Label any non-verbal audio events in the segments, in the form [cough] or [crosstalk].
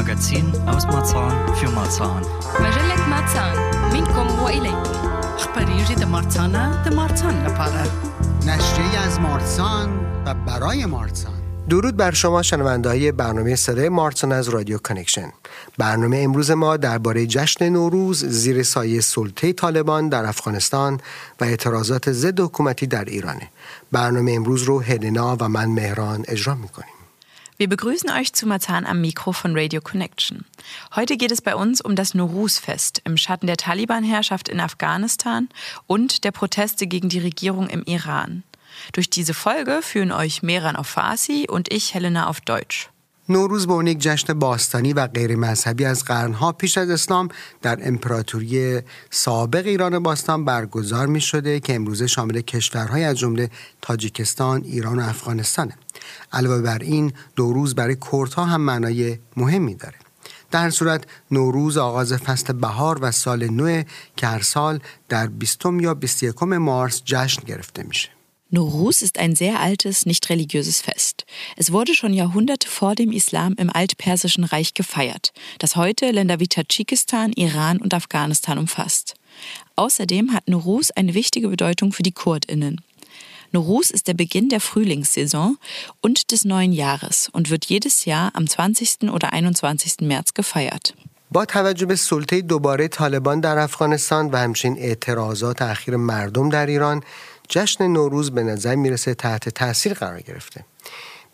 Magazin aus Marzahn für Marzahn. مجلة ماتسان منكم وإليكم خبریجی در مارتانا در مارتان لپاره نشریه از مارسان و برای مارسان. درود بر شما شنونده های برنامه صدای مارتون از رادیو کانکشن. برنامه امروز ما درباره جشن نوروز زیر سایه سلطه طالبان در افغانستان و اعتراضات ضد حکومتی در ایرانه. برنامه امروز رو هلنا و من مهران اجرا می‌کنیم. Wir begrüßen euch zu Marzahn am Mikro von Radio Connection. Heute geht es bei uns um das Nowruz-Fest im Schatten der Taliban-Herrschaft in Afghanistan und der Proteste gegen die Regierung im Iran. Durch diese Folge führen euch Mehran auf Farsi und ich, Helena, auf Deutsch. نوروز به عنوان یک جشن باستانی و غیر مذهبی از قرنها پیش از اسلام در امپراتوری سابق ایران باستان برگزار می شده که امروزه شامل کشورهای از جمله تاجیکستان، ایران و افغانستانه. علاوه بر این نوروز برای کردها هم معنای مهمی داره. در صورت نوروز آغاز فصل بهار و سال نو که هر سال در 20 یا 21 مارس جشن گرفته میشه. Nowruz ist ein sehr altes, nicht religiöses Fest. Es wurde schon Jahrhunderte vor dem Islam im altpersischen Reich gefeiert, das heute Länder wie Tadschikistan, Iran und Afghanistan umfasst. Außerdem hat Nowruz eine wichtige Bedeutung für die KurdInnen. Nowruz ist der Beginn der Frühlingssaison und des neuen Jahres und wird jedes Jahr am 20. oder 21. März gefeiert. با توجه به سلطه دوباره طالبان در افغانستان و همچنین اعتراضات اخیر مردم در ایران جشن نوروز به نظر می‌رسه تحت تاثیر قرار گرفته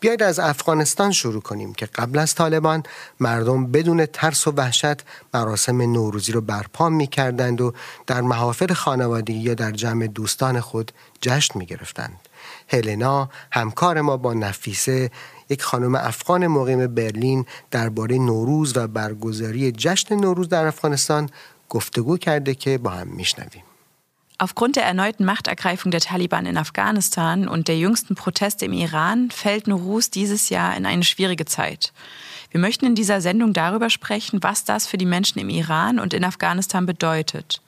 بیاید از افغانستان شروع کنیم که قبل از طالبان مردم بدون ترس و وحشت مراسم نوروزی رو برپا می کردند و در محافل خانوادگی یا در جمع دوستان خود جشن می گرفتند. هلنا همکار ما با نفیسه یک خانم افغان مقیم برلین درباره نوروز و برگزاری جشن نوروز در افغانستان گفتگو کرده که با هم میشنویم. Aufgrund der erneuten Machtergreifung der Taliban in Afghanistan und der jüngsten Proteste im Iran fällt Nowruz dieses Jahr in eine schwierige Zeit. Wir möchten in dieser Sendung darüber sprechen, was das für die Menschen im Iran und in Afghanistan bedeutet.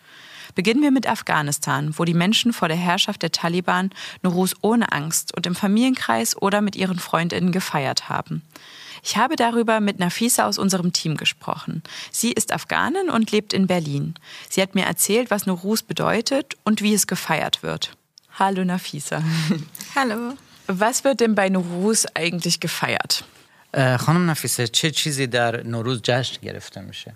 Beginnen wir mit Afghanistan, wo die Menschen vor der Herrschaft der Taliban Nowruz ohne Angst und im Familienkreis oder mit ihren Freundinnen gefeiert haben. Ich habe darüber mit Nafisa aus unserem Team gesprochen. Sie ist Afghanin und lebt in Berlin. Sie hat mir erzählt, was Nowruz bedeutet und wie es gefeiert wird. Hallo Nafisa. [laughs] Hallo. Was wird denn bei Nowruz eigentlich gefeiert? اه، خانم نفیسه چه چیزی در نوروز جشن گرفته میشه؟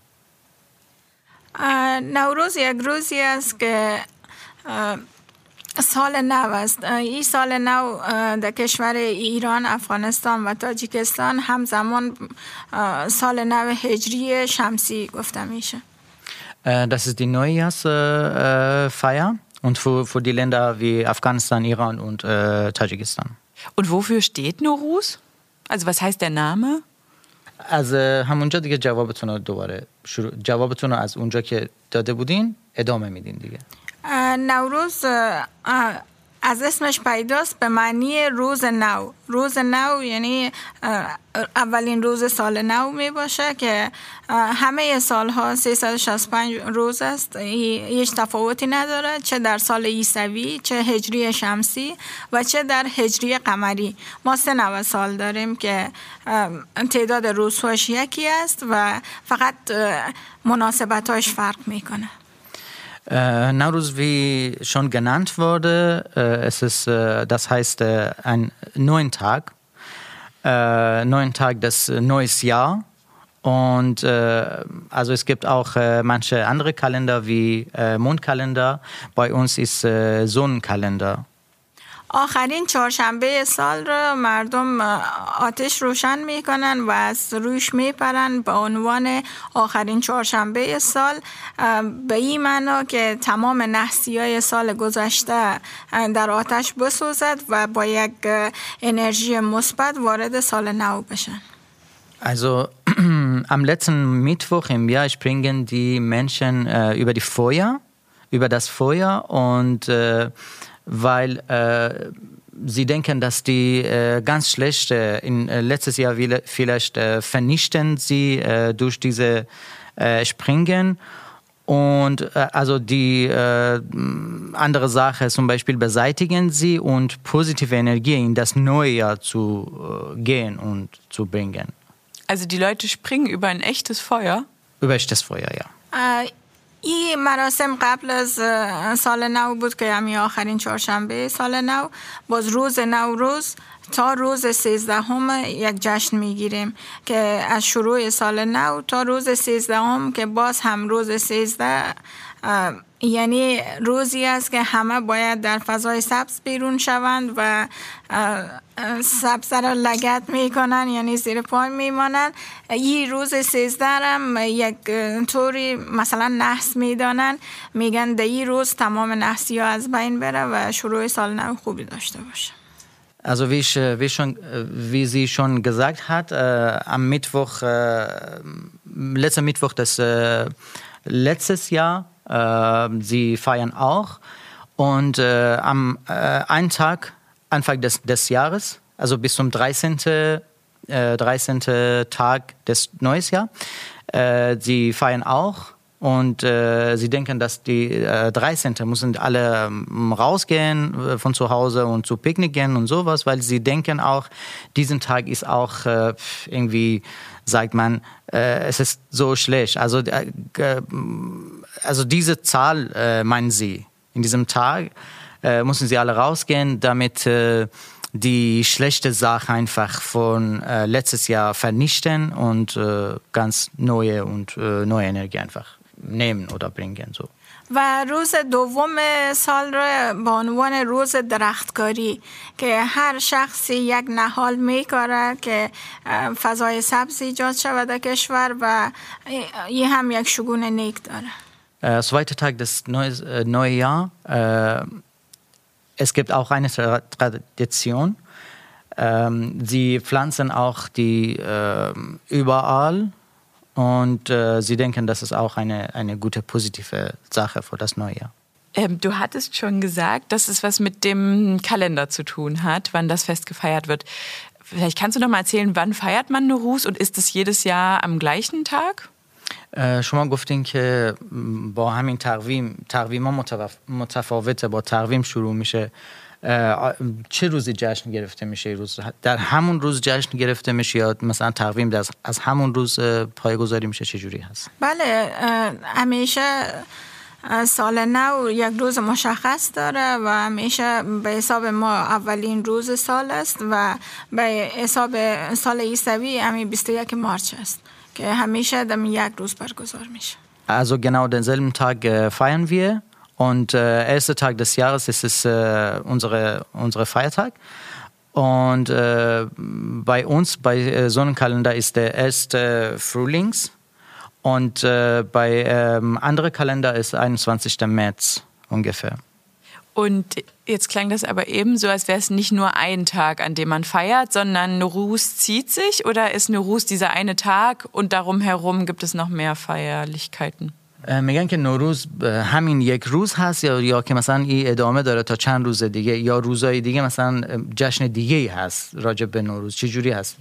اه، نوروز یک روزی است که اه، سال نو است این سال نو در کشور ایران افغانستان و تاجیکستان همزمان سال نو هجری شمسی گفته میشه das ist die Neujahrsfeier und für, für die Länder wie Afghanistan, Iran und äh, Tadschikistan. Und wofür steht Nowruz? Also was heißt der Name? از همونجا دیگه جوابتون رو دوباره شروع جوابتون رو از اونجا که داده بودین ادامه میدین دیگه نوروز از اسمش پیداست به معنی روز نو. روز نو یعنی اولین روز سال نو می باشه که همه سالها 365 روز است. هی- هیچ تفاوتی نداره چه در سال عیسوی چه هجری شمسی و چه در هجری قمری. ما سه نوع سال داریم که تعداد روزهاش یکی است و فقط مناسبتاش فرق می‌کنه. Äh, Nauruz, wie schon genannt wurde, äh, es ist, äh, das heißt, äh, ein neuen Tag, äh, neuen Tag des äh, neues Jahr. Und äh, also es gibt auch äh, manche andere Kalender wie Mondkalender. Bei uns ist Sonnenkalender. آخرین چهارشنبه سال رو مردم آتش روشن می‌کنن و از روش میپرن به عنوان آخرین چهارشنبه سال. به این معنا که تمام نحسی های سال گذشته در آتش بسوزد و با یک انرژی مثبت وارد سال نو بشن. Also [clears throat] am letzten Mittwoch im Jahr springen die Menschen äh, über die Feuer über das Feuer und äh, weil äh, sie denken, dass die äh, ganz schlecht äh, in äh, letztes Jahr vielleicht äh, vernichten sie äh, durch diese äh, Springen und also die äh, andere Sache zum Beispiel beseitigen sie und positive Energie in das neue Jahr zu äh, gehen und zu bringen. Also die Leute springen über ein echtes Feuer? Über echtes Feuer, ja. این مراسم قبل از سال نو بود که همین آخرین چهارشنبه سال نو. باز روز نوروز تا روز سیزدهم یک جشن می‌گیریم که از شروع سال نو تا روز سیزدهم که باز هم روز سیزده یعنی روزی است که همه باید در فضای سبز بیرون شوند و سبز را لگت می‌کنن یعنی زیر پای میمانند. این روز سیزده هم یک طوری مثلا نحس می‌دانن میگن در این روز تمام نحسی ها از بین بره و شروع سال نو خوبی داشته باشه. Also wie, ich, wie, schon, wie sie schon gesagt hat, äh, am Mittwoch, äh, letzter Mittwoch des äh, letztes Jahr, sie feiern auch. Und am einen Tag, Anfang des, des Jahres, also bis zum 13. 13. Tag des Neues Jahr, sie feiern auch und äh, sie denken, dass die äh, 13. müssen alle ähm, rausgehen äh, von zu Hause und zu Picknick gehen und sowas, weil sie denken auch, diesen Tag ist auch äh, irgendwie, sagt man, äh, es ist so schlecht. Also, äh, also diese Zahl äh, meinen sie. In diesem Tag äh, müssen sie alle rausgehen, damit äh, die schlechte Sache einfach von äh, letztes Jahr vernichten und äh, ganz neue und äh, neue Energie einfach nehmen oder bringen. So. و روز دوم سال را به عنوان روز درختکاری که هر شخصی یک نهال میکاره که فضای سبز ایجاد شود در کشور و این هم یک شگون نیک داره äh, zweiter Tag des Neues, äh, Neujahr. Äh, es gibt auch eine Tradition. Ähm, sie pflanzen auch die äh, überall und äh, sie denken, das ist auch eine, eine gute, positive Sache für das neue Jahr. Ähm, du hattest schon gesagt, dass es was mit dem Kalender zu tun hat, wann das Fest gefeiert wird. Vielleicht kannst du noch mal erzählen, wann feiert man Nuruz und ist es jedes Jahr am gleichen Tag? شما گفتین که با همین تقویم تقویم ها متفاوته با تقویم شروع میشه چه روزی جشن گرفته میشه روز؟ در همون روز جشن گرفته میشه یا مثلا تقویم از, از همون روز پایگذاری میشه چه جوری هست؟ بله همیشه سال نو یک روز مشخص داره و همیشه به حساب ما اولین روز سال است و به حساب سال عیسوی همین 21 مارچ است که همیشه در یک روز برگزار میشه. Also genau denselben Tag feiern wir Und äh, erster Tag des Jahres ist es äh, unsere, unsere Feiertag. Und äh, bei uns, bei äh, Sonnenkalender, ist der erste Frühlings. Und äh, bei ähm, anderen Kalender ist 21. März ungefähr. Und jetzt klang das aber eben so, als wäre es nicht nur ein Tag, an dem man feiert, sondern Nuruz zieht sich oder ist Nuruz dieser eine Tag und darum herum gibt es noch mehr Feierlichkeiten? میگن که نوروز همین یک روز هست یا یا که مثلا این ادامه داره تا چند روز دیگه یا روزهای دیگه مثلا جشن دیگه ای هست راجع به نوروز؟ چه جوری هست؟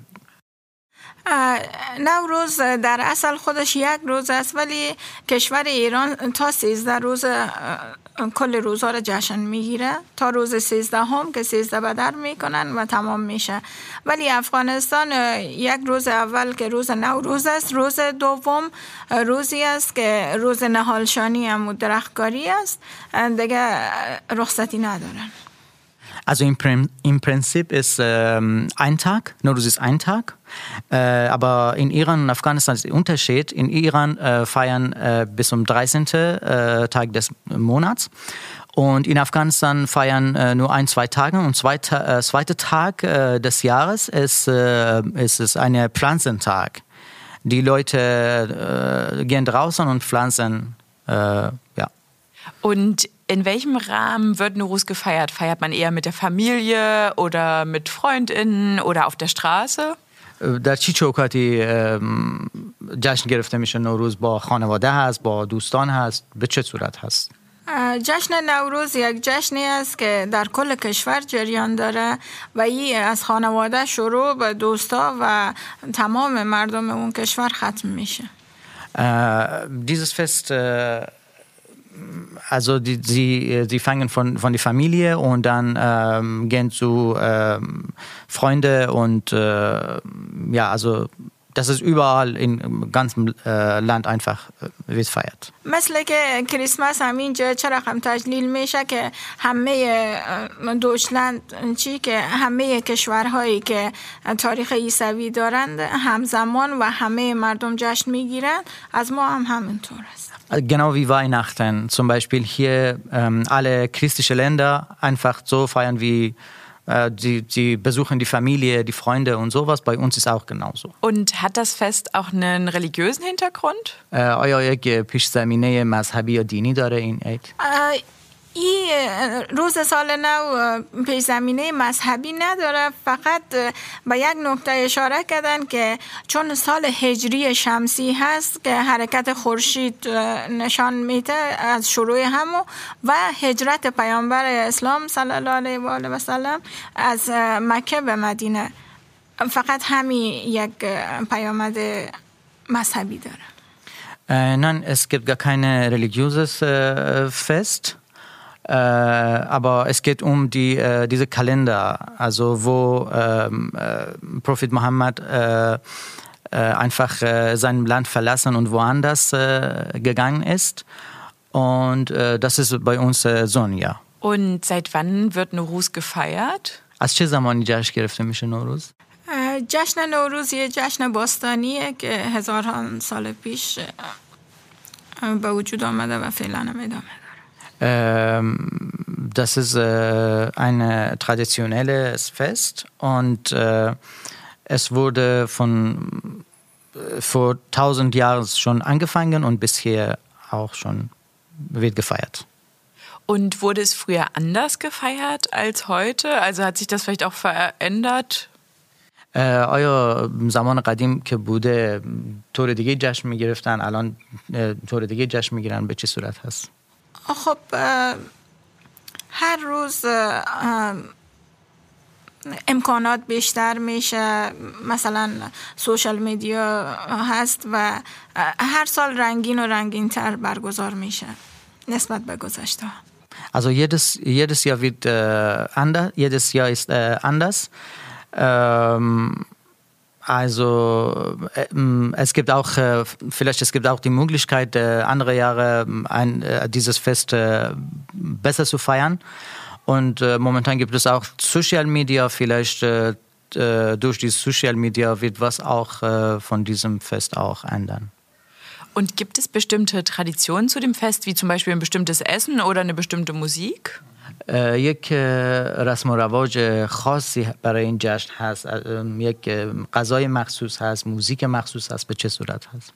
نوروز در اصل خودش یک روز است ولی کشور ایران تا 13 روز کل روزها رو جشن می‌گیره. تا روز 13 هم که 13 بدر می‌کنن و تمام میشه. ولی افغانستان یک روز اول که روز نوروز است روز دوم روزی است که روز نهالشانی هم درختکاری است. دیگه رخصتی ندارن. Also im, im Prinzip ist ähm, ein Tag, Nowruz ist ein Tag, äh, aber in Iran und Afghanistan ist der Unterschied. In Iran äh, feiern äh, bis zum 13. Äh, Tag des Monats und in Afghanistan feiern äh, nur ein, zwei Tage und zweiter äh, zweite Tag des Jahres ist, ist es ein Pflanzentag. Die Leute gehen draußen und pflanzen, ja. Und in welchem Rahmen wird Nuruz gefeiert? Feiert man eher mit der Familie oder mit FreundInnen oder auf der Straße? در چی چوکاتی جشن گرفته میشه نوروز با خانواده هست با دوستان هست به چه صورت هست جشن نوروز یک جشنی است که در کل کشور جریان داره و این از خانواده شروع به دوستا و تمام مردم اون کشور ختم میشه Äh, dieses Fest, äh, also die, sie, sie fangen von, von der Familie und dann ähm, gehen zu ähm, Freunde und äh, ja, also das ist überall im ganzen äh, Land einfach äh, wird feiert. مثل که کریسمس هم اینجا چرا هم تجلیل میشه که همه اه، دوچلند چی که همه کشورهایی که تاریخ عیسوی دارند همزمان و همه مردم جشن میگیرند از ما هم همینطور است Genau wie Weihnachten. Zum Beispiel hier ähm, alle christliche Länder einfach so feiern wie äh, die, die besuchen die Familie, die Freunde und sowas. Bei uns ist auch genauso. Und hat das Fest auch einen religiösen Hintergrund? Äh, آیا یک پیش زمینه مذهبی یا دینی داره این عید؟ این روز سال نو پیش زمینه مذهبی نداره. فقط به یک نکته اشاره کردن که چون سال هجری شمسی هست که حرکت خورشید نشان میده از شروع همو و هجرت پیامبر اسلام صلی الله علیه و آله و سلم از مکه به مدینه. فقط همین یک پیامد مذهبی داره. nein, es gibt gar kein religiöses Fest. Äh, aber es geht um die, äh, diese Kalender, also wo ähm, äh, Prophet Muhammad äh, äh, einfach äh, sein Land verlassen und woanders äh, gegangen ist. Und äh, das ist bei uns äh, so ein Jahr. Und seit wann wird Nowruz gefeiert? از چه زمانی جشن گرفته میشه نوروز؟ اه، جشن نوروز یه جشن باستانیه که هزاران سال پیش اه، به وجود آمده و فعلا هم ادامه داره Ähm, das ist äh, ein traditionelles Fest und äh, es wurde von äh, vor tausend Jahren schon angefangen und bisher auch schon wird gefeiert. Und wurde es früher anders gefeiert als heute? Also hat sich das vielleicht auch verändert? اه، آیا زمان قدیم که بوده طور دیگه جشن میگرفتن الان اه، طور دیگه جشن میگیرن به چه صورت هست؟ خب هر روز امکانات بیشتر میشه مثلا سوشال میدیا هست و هر سال رنگین و رنگین تر برگزار میشه نسبت به گذشته. Also jedes, jedes Jahr wird äh, anders, jedes Jahr ist äh, anders. Ähm, also äh, ähm, es gibt auch, äh, vielleicht es gibt auch die Möglichkeit, äh, andere Jahre ähm, ein, dieses Fest besser zu feiern. Und momentan gibt es auch Social Media, vielleicht durch die Social Media wird was auch von diesem Fest auch ändern. Und gibt es bestimmte Traditionen zu dem Fest, wie zum Beispiel ein bestimmtes Essen oder eine bestimmte Musik? یک رسم و رواج خاصی برای این جشن هست. یک غذای مخصوص هست موزیک مخصوص هست به چه صورت هست؟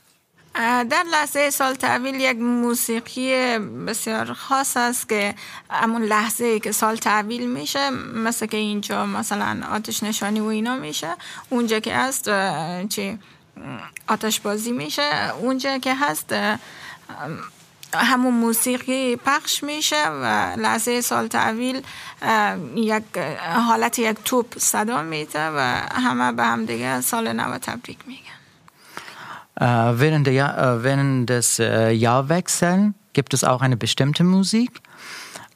در لحظه سال تحویل یک موسیقی بسیار خاص است که همون لحظه که سال تحویل میشه مثل که اینجا مثلا آتش نشانی و اینا میشه اونجا که هست چی؟ آتش بازی میشه اونجا که هست همون موسیقی پخش میشه و لحظه سال تحویل اه، یک حالت یک توپ صدا میده و همه به هم دیگه سال نو تبریک میگن Äh, während, der Jahr, äh, während des äh, Jahrwechsels gibt es auch eine bestimmte Musik.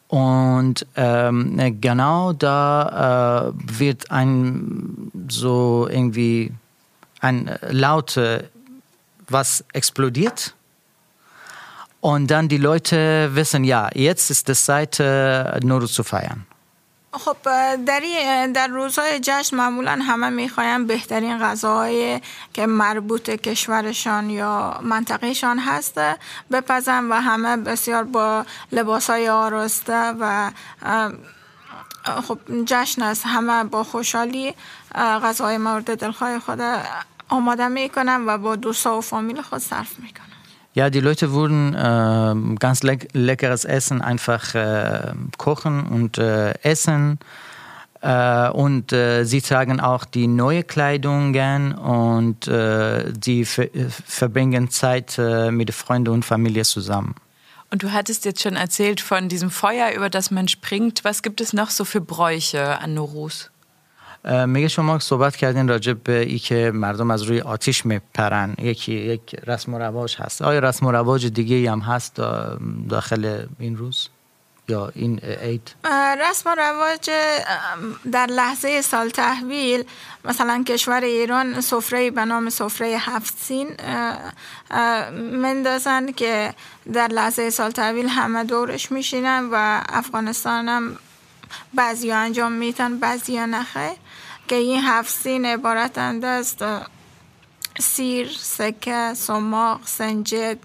Und ähm, äh, genau da äh, wird ein so irgendwie ein äh, Laute, was explodiert. Und dann die Leute wissen, ja, jetzt ist es Zeit, äh, Nuru zu feiern. خب در در روزهای جشن معمولا همه می‌خواین بهترین غذاهای که مربوط کشورشان یا منطقهشان هست بپزن و همه بسیار با لباسهای آراسته و خب جشن است همه با خوشحالی اه، غذاهای مورد دلخواه خود آماده می‌کنن و با دوستا و فامیل خود صرف می‌کنن Ja, die Leute würden ähm, ganz leck leckeres Essen einfach äh, kochen und äh, essen. Äh, und äh, sie tragen auch die neue Kleidungen und äh, sie ver verbringen Zeit äh, mit Freunden und Familie zusammen. Und du hattest jetzt schon erzählt von diesem Feuer, über das man springt. Was gibt es noch so für Bräuche an Norus? میگه شما صحبت کردین راجع به ای که مردم از روی آتیش میپرن. یکی یک رسم و رواج هست. آیا رسم و رواج دیگه هم هست داخل این روز؟ یا این عید؟ رسم و رواج در لحظه سال تحویل مثلا کشور ایران سفره به نام سفره هفتسین مندازن که در لحظه سال تحویل همه دورش میشینن و افغانستان هم بعضی انجام میتن بعضی نخه. که این هفتسین عبارتند از سیر، سکه، سماق، سنجد،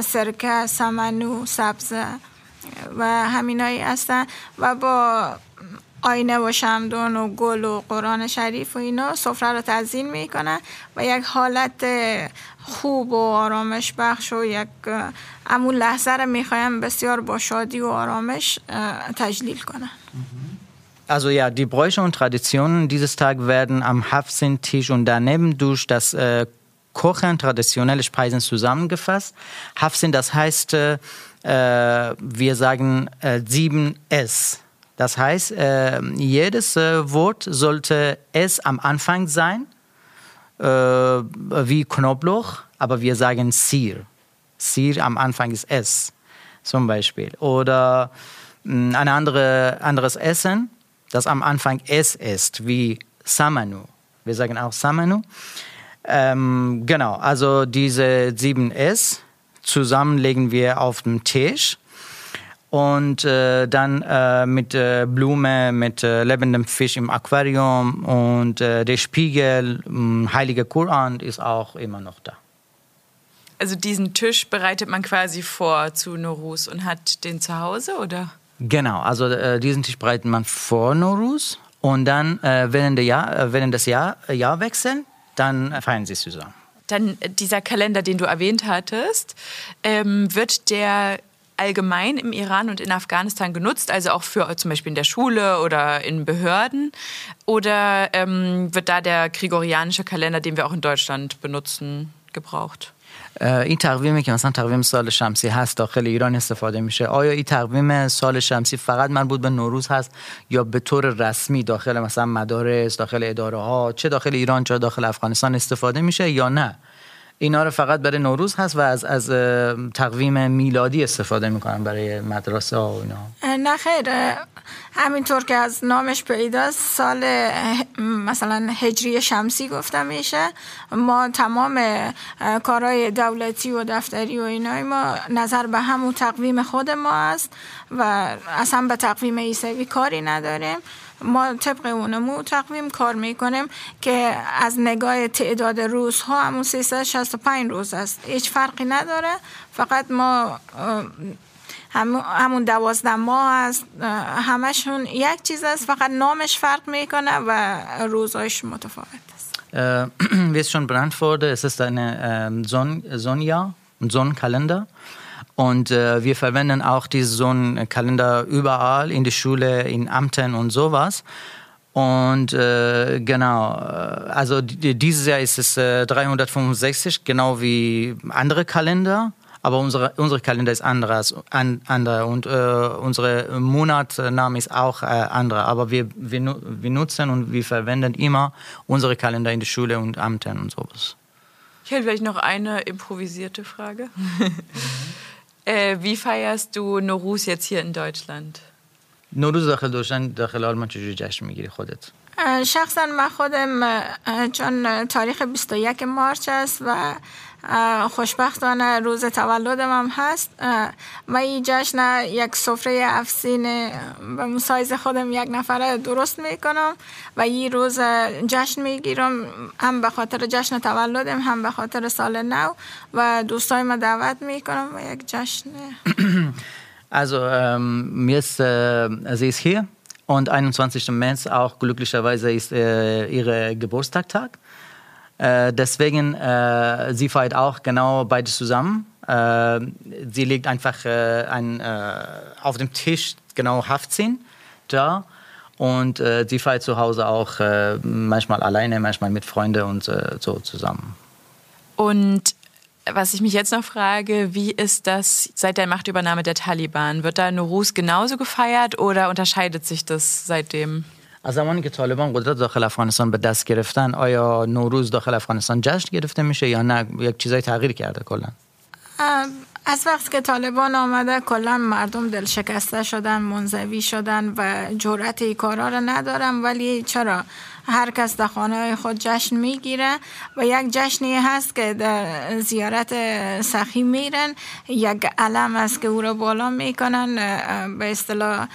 سرکه، سمنو، سبزه و همینایی هستن و با آینه و شمدون و گل و قرآن شریف و اینا سفره رو تزین می‌کنن و یک حالت خوب و آرامش بخش و یک امون لحظه رو می‌خوایم بسیار با شادی و آرامش تجلیل کنن. Also ja, die Bräuche und Traditionen dieses Tag werden am Hafsin-Tisch und daneben durch das äh, Kochen traditionelle Speisen zusammengefasst. Hafsin, das heißt, äh, wir sagen äh, 7S. Das heißt, äh, jedes äh, Wort sollte S am Anfang sein, äh, wie Knoblauch, aber wir sagen Sir. Sir am Anfang ist S, zum Beispiel. Oder mh, ein andere, anderes Essen das am Anfang S ist, wie Samanu. Wir sagen auch Samanu. Ähm, genau, also diese sieben S zusammen legen wir auf den Tisch und äh, dann äh, mit äh, Blume, mit äh, lebendem Fisch im Aquarium und äh, der Spiegel, heilige Koran ist auch immer noch da. Also diesen Tisch bereitet man quasi vor zu Norus und hat den zu Hause, oder? Genau, also äh, diesen Tisch bereitet man vor Norus und dann äh, während, der Jahr, äh, während des Jahr, äh, Jahrwechsels, dann feiern sie zusammen. Dann äh, dieser Kalender, den du erwähnt hattest, ähm, wird der allgemein im Iran und in Afghanistan genutzt, also auch für zum Beispiel in der Schule oder in Behörden? Oder ähm, wird da der gregorianische Kalender, den wir auch in Deutschland benutzen, gebraucht? این تقویمی که مثلا تقویم سال شمسی هست داخل ایران استفاده میشه. آیا این تقویم سال شمسی فقط مربوط به نوروز هست یا به طور رسمی داخل مثلا مدارس داخل اداره ها چه داخل ایران چه داخل افغانستان استفاده میشه یا نه؟ اینا رو فقط برای نوروز هست و از از تقویم میلادی استفاده می‌کنن برای مدرسه و اینا. نه خیر همینطور که از نامش پیداست سال مثلا هجری شمسی گفته میشه. ما تمام کارهای دولتی و دفتری و اینای ما نظر به همون تقویم خود ما است و اصلا به تقویم عیسوی کاری نداریم. ما طبق اونمو تقویم کار می‌کنیم که از نگاه تعداد روزها همون 365 روز است. هیچ فرقی نداره. فقط ما همون دوازده ماه است. همشون یک چیز است. فقط نامش فرق می‌کنه و روزهایش متفاوت است. schon benannt wurde, es ist eine Son Sonja, ein Sonnenkalender. Und äh, wir verwenden auch diesen Sonnenkalender überall in der Schule, in Amten und sowas. Und äh, genau, also dieses Jahr ist es 365, genau wie andere Kalender aber unsere, unsere Kalender ist anderes, an, andere und äh, unsere Monatname ist auch äh, andere. Aber wir, wir, wir nutzen und wir verwenden immer unsere Kalender in der Schule und Amten und sowas. Ich hätte vielleicht noch eine improvisierte Frage. Äh, wie feierst du Norus jetzt hier in Deutschland? نوروز داخل داشتن داخل آلمان چجوری جشن می‌گیری خودت؟ شخصا من خودم چون تاریخ 21 مارچ است و خوشبختانه روز تولدم هم هست و این جشن یک سفره افسین به مسایز خودم یک نفره درست می‌کنم و این روز جشن می‌گیرم هم به خاطر جشن تولدم هم به خاطر سال نو و دوستای ما دعوت می‌کنم و یک جشن [clears throat] Also ähm, mir ist, äh, sie hier und 21. März auch glücklicherweise ist äh, ihr Geburtstagtag. Äh, deswegen, äh, sie feiert auch genau beides zusammen. Äh, sie legt einfach äh, ein, äh, auf dem Tisch genau Haftzehn da und äh, sie feiert zu Hause auch manchmal alleine, manchmal mit Freunden und so zusammen. Und was ich mich jetzt noch frage, wie ist das seit der Machtübernahme der Taliban? Wird da Nuruz genauso gefeiert oder unterscheidet sich das seitdem? از زمانی که طالبان قدرت داخل افغانستان به دست گرفتن آیا نوروز داخل افغانستان جشن گرفته میشه یا نه؟ یک چیزای تغییر کرده کلا. از وقتی که طالبان آمده کلا مردم دل شکسته شدن منزوی شدن و جرأت ای کارا رو ندارم ولی چرا؟ هر کس در خانه خود جشن می‌گیره و یک جشنی هست که در زیارت سخی میرن. یک علم است که او رو بالا می‌کنن. به اصطلاح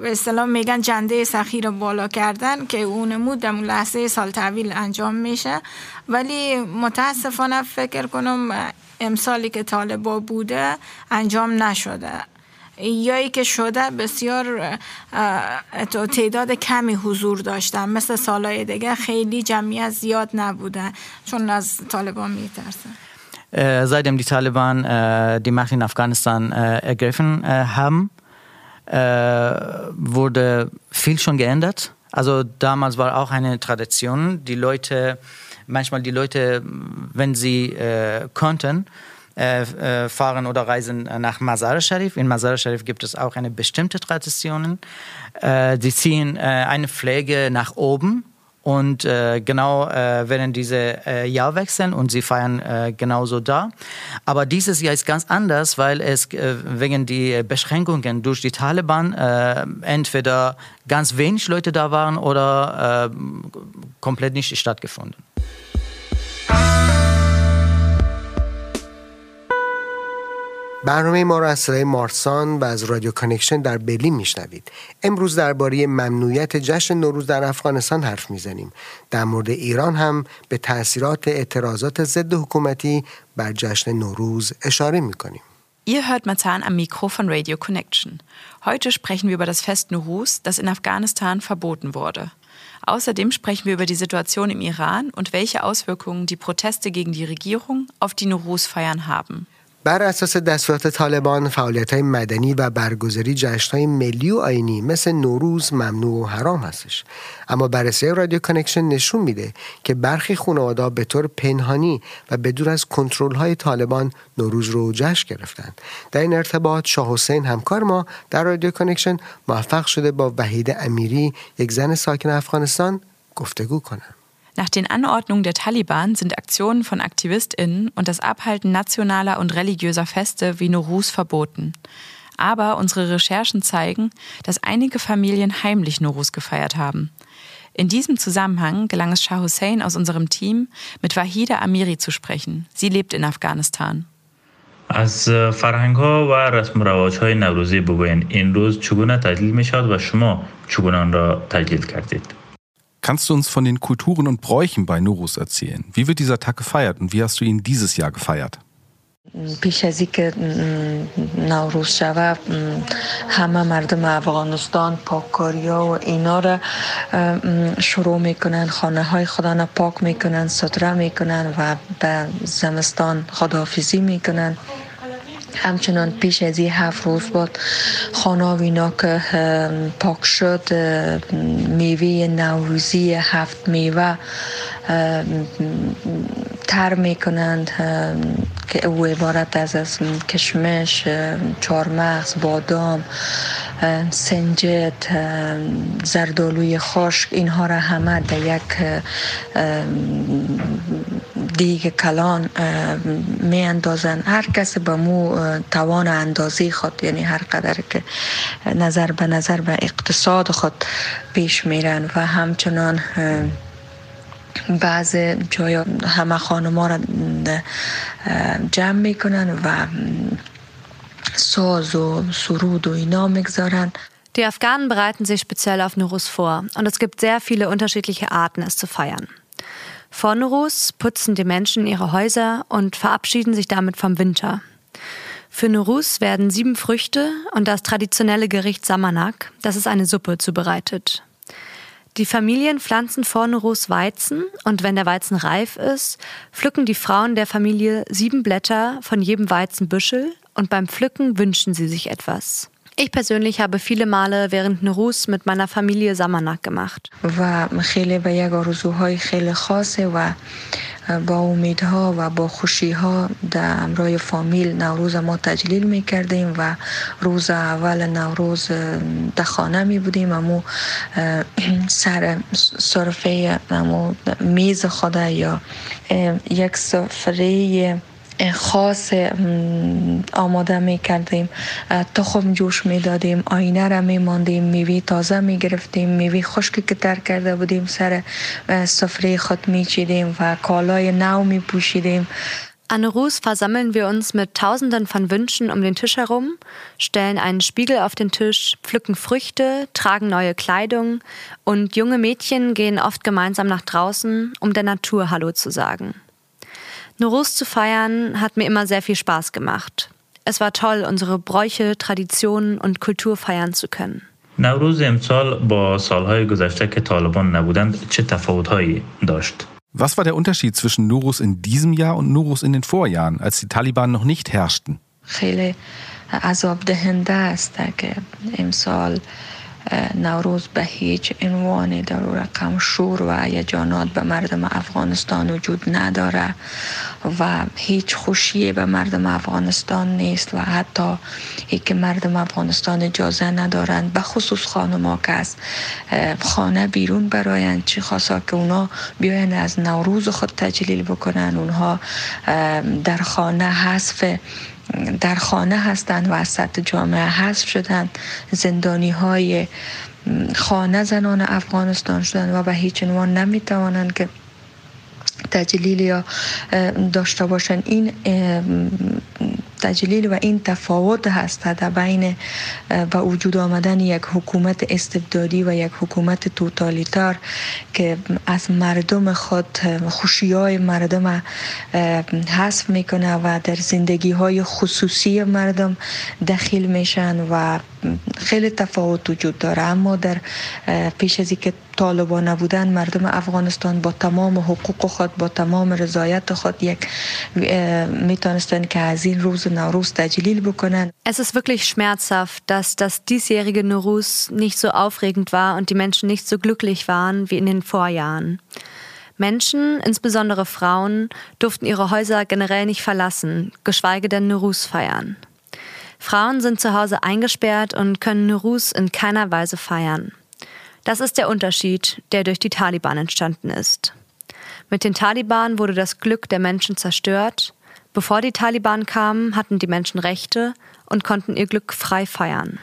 به اصطلاح میگن جنده سخی رو بالا کردن که اون نمود در لحظه سال تحویل انجام میشه. ولی متاسفانه فکر کنم امسالی که طالبا بوده انجام نشده. یایی که شده بسیار تعداد کمی حضور داشتن. مثل سالهای دیگه خیلی جمعیت زیاد نبوده. چون از طالبان میترسن seitdem die Taliban die Macht in Afghanistan ergriffen äh, wurde viel schon geändert. Also damals war auch eine Tradition, die Leute, manchmal die Leute, wenn sie konnten, äh, fahren oder reisen nach Mazar Sharif. In Mazar Sharif gibt es auch eine bestimmte Tradition. Äh, sie ziehen äh, eine Pflege nach oben und äh, genau äh, werden diese äh, Jahr wechseln und sie feiern äh, genauso da. Aber dieses Jahr ist ganz anders, weil es äh, wegen die Beschränkungen durch die Taliban äh, entweder ganz wenig Leute da waren oder äh, komplett nicht stattgefunden. برنامه ما را از صدای مارسان و از رادیو کانکشن در برلین میشنوید امروز درباره ممنوعیت جشن نوروز در افغانستان حرف می‌زنیم در مورد ایران هم به تاثیرات اعتراضات ضد حکومتی بر جشن نوروز اشاره می‌کنیم Ihr hört Marzahn am Mikro von Radio Connection. Heute sprechen wir über das Fest Nuruz, das in Afghanistan verboten wurde. Außerdem sprechen wir über die Situation im Iran und welche Auswirkungen die Proteste gegen die Regierung auf die Nuruz-Feiern haben. بر اساس دستورات طالبان فعالیت های مدنی و برگزاری جشن های ملی و آینی مثل نوروز ممنوع و حرام هستش. اما بررسی رادیو کانکشن نشون میده که برخی خانواده به طور پنهانی و بدور از کنترل های طالبان نوروز رو جشن گرفتن. در این ارتباط شاه حسین همکار ما در رادیو کانکشن موفق شده با وحید امیری یک زن ساکن افغانستان گفتگو کنند Nach den Anordnungen der Taliban sind Aktionen von AktivistInnen und das Abhalten nationaler und religiöser Feste wie Nowruz verboten. Aber unsere Recherchen zeigen, dass einige Familien heimlich Nowruz gefeiert haben. In diesem Zusammenhang gelang es Shah Hussein aus unserem Team, mit Wahida Amiri zu sprechen. Sie lebt in Afghanistan. از فرهنگ ها و رسم رواج های نوروزی بگوین این روز چگونه تجلیل می شود و شما چگونه آن را تجلیل کردید Kannst du uns von den Kulturen und Bräuchen bei Nurus erzählen? Wie wird dieser Tag gefeiert und wie hast du ihn dieses Jahr gefeiert? پیش از اینکه نوروز شود همه مردم افغانستان پاککاری ها و اینا را شروع میکنن خانه های خدا پاک میکنن ستره میکنن و به زمستان خداحافظی میکنن همچنان پیش از این هفت روز بود خانه اینا که پاک شد میوه نوروزی هفت میوه تر می‌کنند که او عبارت از از کشمش چارمغز بادام سنجد زردالوی خشک اینها را همه در یک دیگ کلان می اندازن. هر کسی به مو توان اندازی خود یعنی هر قدر که نظر به نظر به اقتصاد خود پیش میرن و همچنان بعض جای همه خانما را جمع می‌کنن و ساز و سرود و اینا می‌گذارن. Die Afghanen bereiten sich speziell auf Nuruz vor. Und es gibt sehr viele unterschiedliche Arten, es zu feiern. Vor putzen die Menschen ihre Häuser und verabschieden sich damit vom Winter. Für Nuruz werden sieben Früchte und das traditionelle Gericht Samanak, das ist eine Suppe, zubereitet. Die Familien pflanzen vor Nuruz Weizen und wenn der Weizen reif ist, pflücken die Frauen der Familie sieben Blätter von jedem Weizenbüschel und beim Pflücken wünschen sie sich etwas. Ich persönlich habe viele Male während Nuruz mit meiner Familie Samanak gemacht. با امیدها و با خوشی ها در امرای فامیل نوروز ما تجلیل می کردیم و روز اول نوروز در خانه می بودیم امو [clears throat] سر صرفه امو میز خود یا یک سفره خاص آماده می کردیم تخم جوش می دادیم آینه را می ماندیم میوی تازه می گرفتیم میوی خشکی که تر کرده بودیم سر سفره خود می چیدیم و کالای نو می پوشیدیم Anne Ruß versammeln wir uns mit Tausenden von Wünschen um den Tisch herum, stellen einen Spiegel auf den Tisch, pflücken Früchte, tragen neue Kleidung und junge Mädchen gehen oft gemeinsam nach draußen, um der Natur Hallo zu sagen. Norus zu feiern hat mir immer sehr viel Spaß gemacht. Es war toll, unsere Bräuche, Traditionen und Kultur feiern zu können. نوروز امسال با سالهای گذشته که طالبان نبودند چه تفاوتهایی داشت؟ Was war der Unterschied zwischen Nurus in diesem Jahr und Nurus in den Vorjahren, als die Taliban noch nicht herrschten? خیلی عذاب دهنده است که امسال نوروز به هیچ عنوانی در رقم شور و هیجانات به مردم افغانستان وجود نداره و هیچ خوشی به مردم افغانستان نیست و حتی ای که مردم افغانستان اجازه ندارند به خصوص خانما که از خانه بیرون برایند چی خاصا که اونا بیاین از نوروز خود تجلیل بکنن؟ اونها در خانه حذف در خانه هستند و از سطح جامعه حذف شدند. زندانی های خانه زنان افغانستان شدند و به هیچ عنوان نمی‌توانند که تجلیل یا داشته باشند. این تجلیل و این تفاوت هست در بین به وجود آمدن یک حکومت استبدادی و یک حکومت توتالیتار که از مردم خود خوشی های مردم حذف می‌کنه و در زندگی های خصوصی مردم دخیل میشن و خیلی تفاوت وجود داره. اما در پیش از اینکه طالبان نبودن مردم افغانستان با تمام حقوق خود با تمام رضایت خود یک میتونستن که از این روز Nauruz تجلیل بکنن. Es ist wirklich schmerzhaft, dass das diesjährige Nowruz nicht so aufregend war und die Menschen nicht so glücklich waren wie in den Vorjahren. Menschen, insbesondere Frauen, durften ihre Häuser generell nicht verlassen, geschweige denn Nowruz feiern. Frauen sind zu Hause eingesperrt und können Nowruz in keiner Weise feiern. Das ist der Unterschied, der durch die Taliban entstanden ist. Mit den Taliban wurde das Glück der Menschen zerstört. Bevor die Taliban kamen, hatten die Menschen Rechte und konnten ihr Glück frei feiern.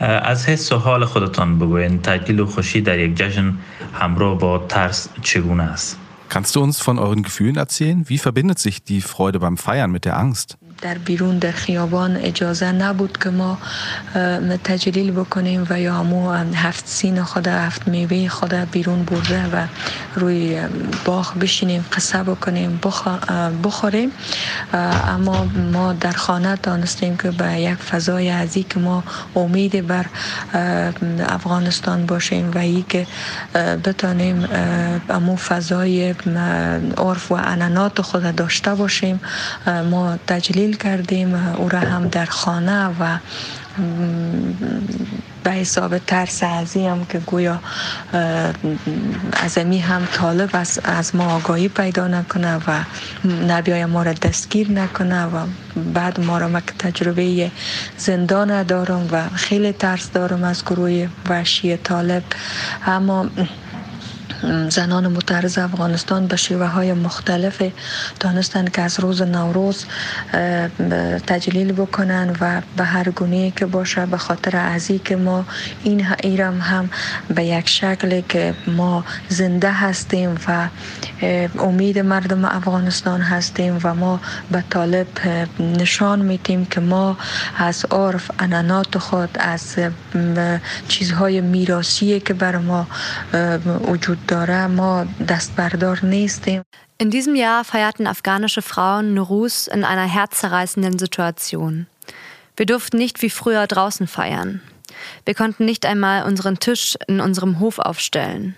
از حس و حال خودتان بگوین تجلیل و خوشی در یک جشن همراه با ترس چگونه است؟ Kannst du uns von euren Gefühlen erzählen? Wie verbindet sich die Freude beim Feiern mit der Angst? در بیرون در خیابان اجازه نبود که ما تجلیل بکنیم و یا همو هفت سین خود هفت میوه خود بیرون برده و روی باغ بشینیم قصه بکنیم بخوریم. اما ما در خانه دانستیم که به یک فضای ازی که ما امید بر افغانستان باشیم و ای که بتانیم امو فضای عرف و انانات خود داشته باشیم. ما تجلیل کردیم او را هم در خانه و به حساب ترس ازی هم که گویا ازمی هم طالب از, از ما آگاهی پیدا نکنه و نبیای ما را دستگیر نکنه و بعد ما را که تجربه زندان دارم و خیلی ترس دارم از گروه وحشی طالب. اما زنان متعرض افغانستان به شیوه های مختلف دانستند که از روز نوروز تجلیل بکنن و به هر گونه که باشه به خاطر ازی که ما این ایرم هم به یک شکل که ما زنده هستیم و امید مردم افغانستان هستیم و ما به طالب نشان میتیم که ما از عرف انانات خود از چیزهای میراسی که بر ما وجود In diesem Jahr feierten afghanische Frauen Nuruz in einer herzzerreißenden Situation. Wir durften nicht wie früher draußen feiern. Wir konnten nicht einmal unseren Tisch in unserem Hof aufstellen.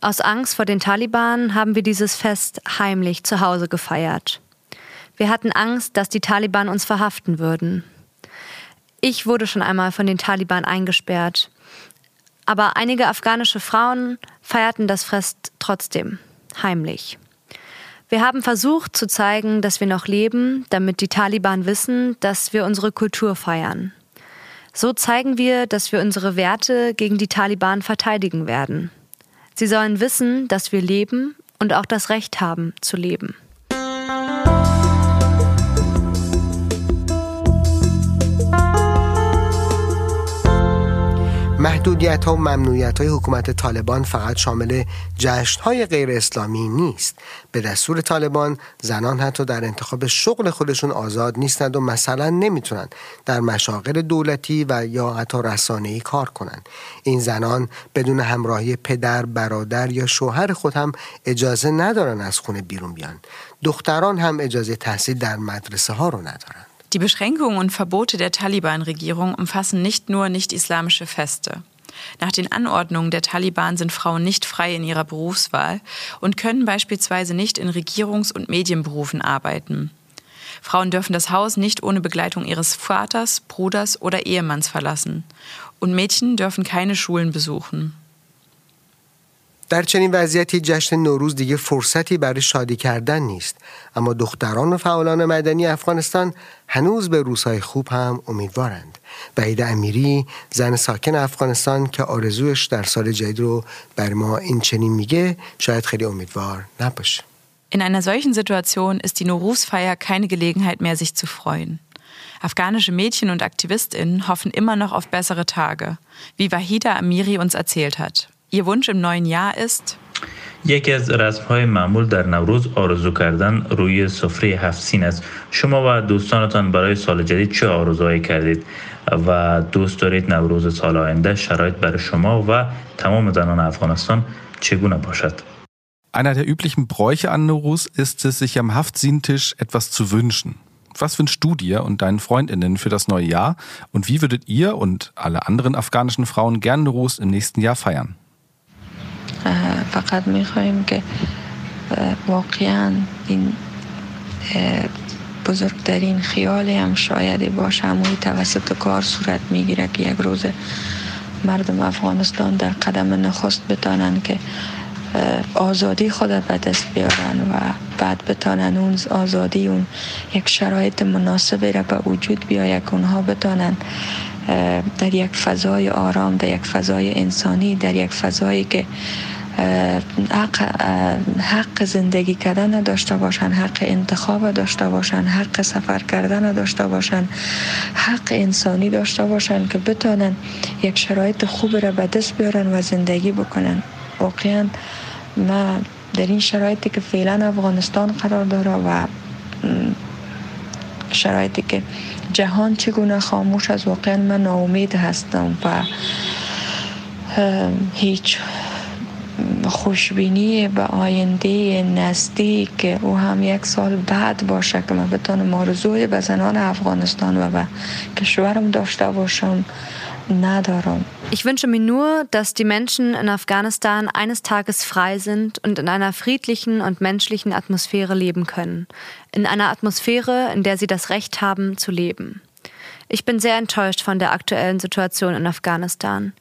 Aus Angst vor den Taliban haben wir dieses Fest heimlich zu Hause gefeiert. Wir hatten Angst, dass die Taliban uns verhaften würden. Ich wurde schon einmal von den Taliban eingesperrt. Aber einige afghanische Frauen feierten das Fest trotzdem, heimlich. Wir haben versucht zu zeigen, dass wir noch leben, damit die Taliban wissen, dass wir unsere Kultur feiern. So zeigen wir, dass wir unsere Werte gegen die Taliban verteidigen werden. Sie sollen wissen, dass wir leben und auch das Recht haben zu leben. محدودیت ها و ممنوعیت های حکومت طالبان فقط شامل جشن های غیر اسلامی نیست. به دستور طالبان زنان حتی در انتخاب شغل خودشون آزاد نیستند و مثلا نمی‌تونند در مشاغل دولتی و یا حتی رسانه‌ای کار کنند این زنان بدون همراهی پدر برادر یا شوهر خود هم اجازه ندارن از خونه بیرون بیان. دختران هم اجازه تحصیل در مدرسه ها رو ندارند Die Beschränkungen und Verbote der Taliban-Regierung umfassen nicht nur nicht-islamische Feste. Nach den Anordnungen der Taliban sind Frauen nicht frei in ihrer Berufswahl und können beispielsweise nicht in Regierungs- und Medienberufen arbeiten. Frauen dürfen das Haus nicht ohne Begleitung ihres Vaters, Bruders oder Ehemanns verlassen. Und Mädchen dürfen keine Schulen besuchen. در چنین وضعیتی جشن نوروز دیگه فرصتی برای شادی کردن نیست اما دختران و فعالان مدنی افغانستان هنوز به روزهای خوب هم امیدوارند وحید امیری زن ساکن افغانستان که آرزوش در سال جدید رو بر ما این چنین میگه شاید خیلی امیدوار نباشه In einer solchen Situation ist die Norus-Feier keine Gelegenheit mehr, sich zu freuen. Afghanische Mädchen und AktivistInnen hoffen immer noch auf bessere Tage, wie Wahida Amiri uns erzählt hat. Ihr Wunsch im neuen Jahr ist یکی از رسم های معمول در نوروز آرزو کردن روی سفره هفت سین است شما و دوستانتان برای سال جدید چه آرزوهایی کردید و دوست دارید نوروز سال آینده شرایط برای شما و تمام زنان افغانستان چگونه باشد Einer der üblichen Bräuche an Nowruz ist es, sich am Haftsin-Tisch etwas zu wünschen. Was wünschst du dir und deinen Freundinnen für das neue Jahr? Und wie würdet ihr und alle anderen afghanischen Frauen gern Nowruz im nächsten Jahr feiern? فقط می‌خواهیم که واقعا این بزرگترین خیالی هم شایدی باشه همونی توسط کار صورت می‌گیره که یک روز مردم افغانستان در قدم نخست بتانن که آزادی خود به دست بیارن و بعد بتانن اون آزادی اون یک شرایط مناسبی را به وجود بیاید اونها بتانن در یک فضای آرام در یک فضای انسانی در یک فضایی که حق, حق زندگی کردن داشته باشن حق انتخاب داشته باشن حق سفر کردن داشته باشن حق انسانی داشته باشن که بتانن یک شرایط خوب را به دست بیارن و زندگی بکنن. واقعا ما در این شرایطی که فعلا افغانستان قرار داره و شرایطی که جهان چگونه خاموش از واقعا من ناامید هستم و هیچ خوشبینی به آینده نزدیک او هم یک سال بعد باشه که من بتانم آرزوی به زنان افغانستان و به کشورم داشته باشم nadarum. Ich wünsche mir nur, dass die Menschen in Afghanistan eines Tages frei sind und in einer friedlichen und menschlichen Atmosphäre leben können. In einer Atmosphäre, in der sie das Recht haben zu leben. Ich bin sehr enttäuscht von der aktuellen Situation in Afghanistan.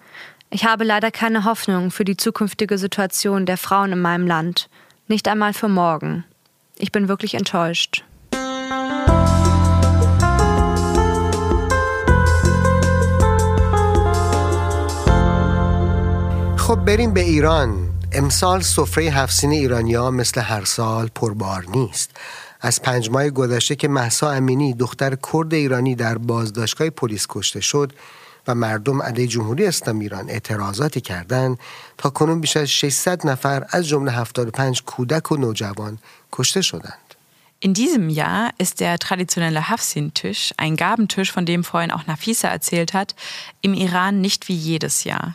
Ich habe leider keine Hoffnung für die zukünftige Situation der Frauen in meinem Land. Nicht einmal für morgen. Ich bin wirklich enttäuscht. خب بریم به ایران امسال سفره هفسین ایرانیا مثل هر سال پربار نیست از پنج ماه گذشته که محسا امینی دختر کرد ایرانی در بازداشتگاه پلیس کشته شد و مردم علیه جمهوری اسلامی ایران etrazaati کردند تا کنون بیش از 600 نفر از جمله 75 کودک و نوجوان کشته شدند. In diesem Jahr ist der traditionelle Hafsin-Tisch, ein Gabentisch, von dem vorhin auch Nafisa erzählt hat, im Iran nicht wie jedes Jahr.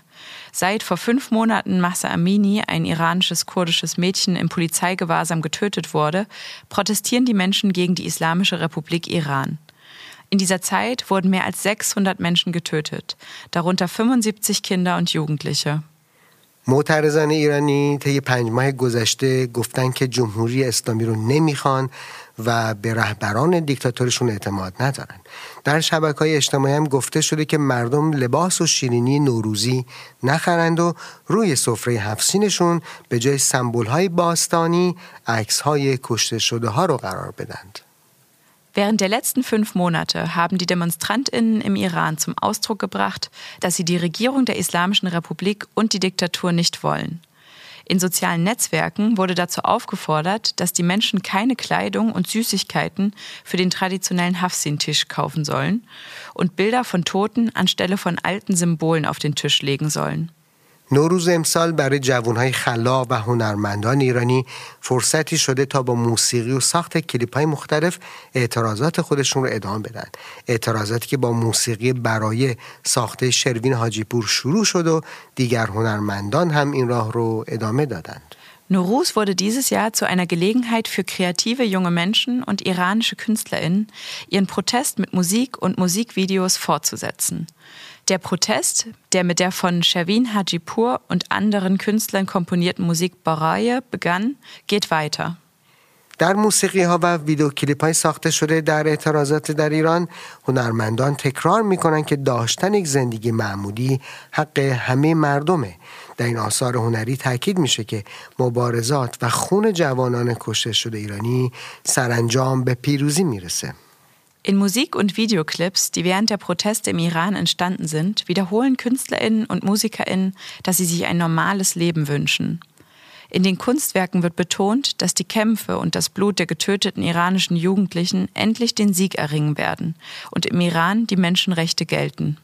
Seit vor fünf Monaten Mahsa Amini, ein iranisches kurdisches Mädchen, im Polizeigewahrsam getötet wurde, protestieren die Menschen gegen die Islamische Republik Iran. In dieser Zeit wurden mehr als 600 Menschen getötet, darunter 75 Kinder und Jugendliche. معترضان ایرانی طی پنج ماه گذشته گفتن که جمهوری اسلامی رو نمی‌خوان و به رهبران دیکتاتورشون اعتماد ندارن در شبکه های اجتماعی هم گفته شده که مردم لباس و شیرینی نوروزی نخرند و روی سفره هفسینشون به جای سمبول های باستانی عکس های کشته شده ها رو قرار بدند. Während der letzten fünf Monate haben die Demonstrantinnen im Iran zum Ausdruck gebracht, dass sie die Regierung der Islamischen Republik und die Diktatur nicht wollen. In sozialen Netzwerken wurde dazu aufgefordert, dass die Menschen keine Kleidung und Süßigkeiten für den traditionellen Hafsin-Tisch kaufen sollen und Bilder von Toten anstelle von alten Symbolen auf den Tisch legen sollen. نوروز امسال برای جوانهای خلاق و هنرمندان ایرانی فرصتی شده تا با موسیقی و ساخت کلیپ های مختلف اعتراضات خودشون رو ادامه بدن اعتراضاتی که با موسیقی برای ساخته شروین حاجیپور شروع شد و دیگر هنرمندان هم این راه رو ادامه دادند Nowruz wurde dieses Jahr zu einer Gelegenheit für kreative junge Menschen und iranische KünstlerInnen, ihren Protest mit Musik und Musikvideos fortzusetzen. Der Protest, der mit der von Sherwin Hajipur und anderen Künstlern komponierten Musik Baraye begann, geht weiter. در موسیقی ها و ویدیوکلیپ های ساخته شده در اعتراضات در ایران هنرمندان تکرار می‌کنن که داشتن یک زندگی معمولی حق همه مردمه در این آثار هنری تاکید میشه که مبارزات و خون جوانان کشته شده ایرانی سرانجام به پیروزی می‌رسه In Musik- und Videoclips, die während der Proteste im Iran entstanden sind, wiederholen Künstlerinnen und Musikerinnen, dass sie sich ein normales Leben wünschen. In den Kunstwerken wird betont, dass die Kämpfe und das Blut der getöteten iranischen Jugendlichen endlich den Sieg erringen werden und im Iran die Menschenrechte gelten.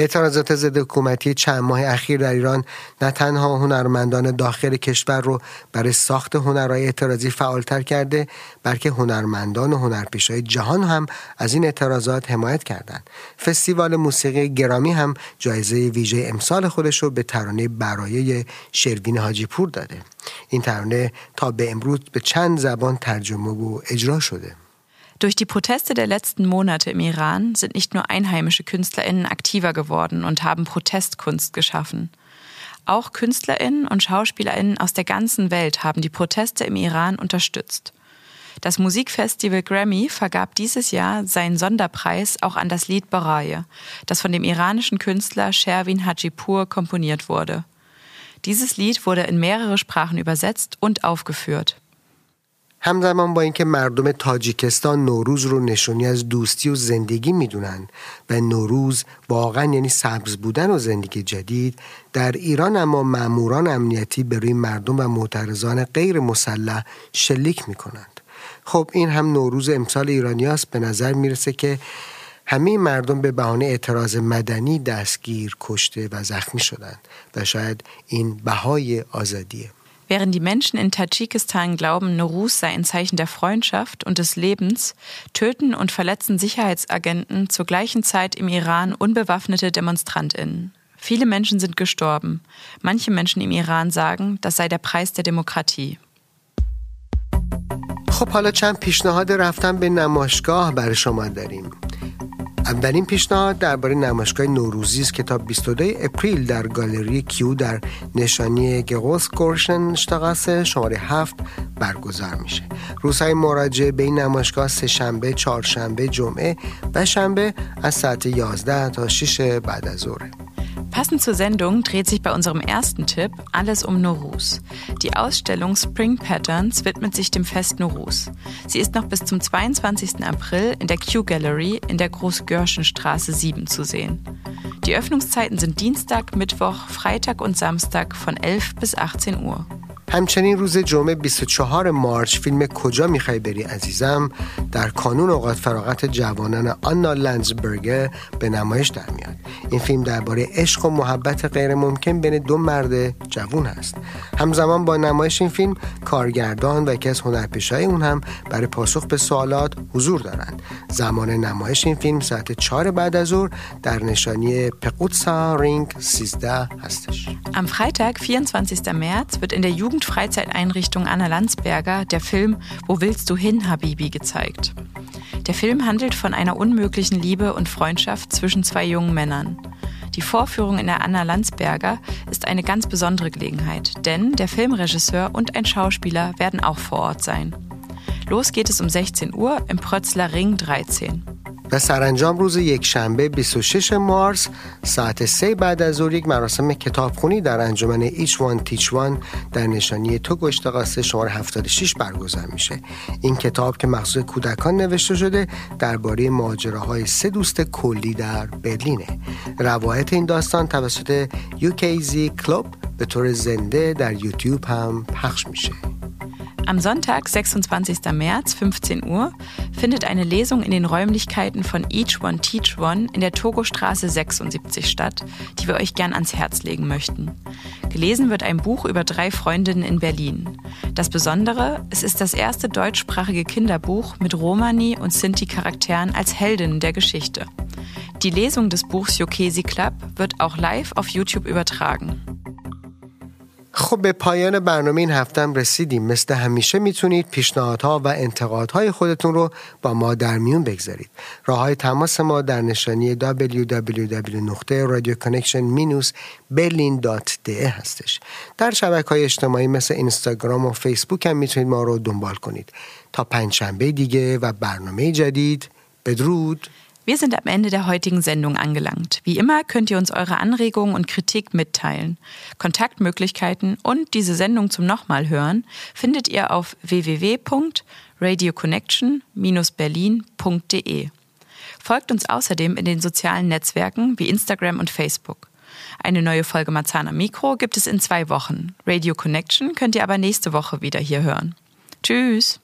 اعتراضات ضد حکومتی چند ماه اخیر در ایران نه تنها هنرمندان داخل کشور رو برای ساخت هنرهای اعتراضی فعالتر کرده بلکه هنرمندان و هنرپیشهای جهان هم از این اعتراضات حمایت کردند. فستیوال موسیقی گرامی هم جایزه ویژه امسال خودش رو به ترانه برایه شروین حاجی پور داده. این ترانه تا به امروز به چند زبان ترجمه و اجرا شده. Durch die Proteste der letzten Monate im Iran sind nicht nur einheimische Künstlerinnen aktiver geworden und haben Protestkunst geschaffen. Auch Künstlerinnen und Schauspielerinnen aus der ganzen Welt haben die Proteste im Iran unterstützt. Das Musikfestival Grammy vergab dieses Jahr seinen Sonderpreis auch an das Lied Baraye, das von dem iranischen Künstler Sherwin Hajipur komponiert wurde. Dieses Lied wurde in mehrere Sprachen übersetzt und aufgeführt. همزمان با اینکه مردم تاجیکستان نوروز رو نشونی از دوستی و زندگی می‌دونن و نوروز واقعا یعنی سبز بودن و زندگی جدید در ایران اما ماموران امنیتی به روی مردم و معترضان غیر مسلح شلیک می‌کنند. خب این هم نوروز امسال ایرانیاست به نظر می‌رسه که همه مردم به بهانه اعتراض مدنی دستگیر کشته و زخمی شدند و شاید این بهای آزادیه. Während die Menschen in Tadschikistan glauben, Nowruz sei ein Zeichen der Freundschaft und des Lebens, töten und verletzen Sicherheitsagenten zur gleichen Zeit im Iran unbewaffnete Demonstrantinnen. Viele Menschen sind gestorben. Manche Menschen im Iran sagen, das sei der Preis der Demokratie. خب حالا چند پیشنهاد رفتن به نمایشگاه برای شما داریم اولین پیشنهاد درباره نمایشگاه نوروزی است که تا 22 اپریل در گالری کیو در نشانی کورشن شتاقاسه شماره هفت برگزار میشه روزهای مراجعه به این نمایشگاه سه شنبه، چهارشنبه، جمعه و شنبه از ساعت 11 تا 6 بعد از ظهر. Passend zur Sendung dreht sich bei unserem ersten Tipp alles um Norus. Die Ausstellung Spring Patterns widmet sich dem Fest Norus. Sie ist noch bis zum 22. April in der Q Gallery in der Großgörschenstraße 7 zu sehen. Die Öffnungszeiten sind Dienstag, Mittwoch, Freitag und Samstag von 11 bis 18 Uhr. همچنین روز جمعه 24 مارچ فیلم کجا می‌خوای بری عزیزم؟ در کانون اوقات فراغت جوانان آنا لنزبرگ به نمایش در میاد. این فیلم درباره عشق و محبت غیر ممکن بین دو مرد جوون هست. همزمان با نمایش این فیلم کارگردان و یکی از هنرپیشهای اون هم برای پاسخ به سوالات حضور دارند. زمان نمایش این فیلم ساعت 4 بعد از ظهر در نشانی پقوتسا رینگ 13 هستش. Am Freitag, 24. März, wird in der Jugendfreizeiteinrichtung Anna Landsberger der Film Wo willst du hin, Habibi gezeigt. Der Film handelt von einer unmöglichen Liebe und Freundschaft zwischen zwei jungen Männern. Die Die Vorführung in der Anna Landsberger ist eine ganz besondere Gelegenheit, denn der Filmregisseur und ein Schauspieler werden auch vor Ort sein. Los geht es um 16 Uhr im Prötzler Ring 13. و سرانجام روز یک شنبه 26 مارس ساعت سه بعد از ظهر یک مراسم کتابخونی در انجمن ایچ وان تیچ وان در نشانی تو گشت قاسه شماره 76 برگزار میشه. این کتاب که مخصوص کودکان نوشته شده درباره ماجراهای سه دوست کلی در برلینه. روایت این داستان توسط UKZ کلوب به طور زنده در یوتیوب هم پخش میشه Am Sonntag, 26. März, 15 Uhr, findet eine Lesung in den Räumlichkeiten von Each One Teach One in der Togostraße 76 statt, die wir euch gern ans Herz legen möchten. Gelesen wird ein Buch über drei Freundinnen in Berlin. Das Besondere, es ist das erste deutschsprachige Kinderbuch mit Romani und Sinti-Charakteren als Heldinnen der Geschichte. Die Lesung des Buchs Jokesi Club wird auch live auf YouTube übertragen. خب به پایان برنامه این هفتم رسیدیم. مثل همیشه می‌تونید پیشنهادها و انتقادهای خودتون رو با ما در میون بگذارید. راه های تماس ما در نشانی www.radioconnection-berlin.de هستش. در شبکه های اجتماعی مثل اینستاگرام و فیسبوک هم می‌تونید ما رو دنبال کنید. تا پنجشنبه دیگه و برنامه جدید بدرود. Wir sind am Ende der heutigen Sendung angelangt. Wie immer könnt ihr uns eure Anregungen und Kritik mitteilen. Kontaktmöglichkeiten und diese Sendung zum nochmal hören findet ihr auf www.radioconnection-berlin.de. Folgt uns außerdem in den sozialen Netzwerken wie Instagram und Facebook. Eine neue Folge Marzana Mikro gibt es in zwei Wochen. Radio Connection könnt ihr aber nächste Woche wieder hier hören. Tschüss!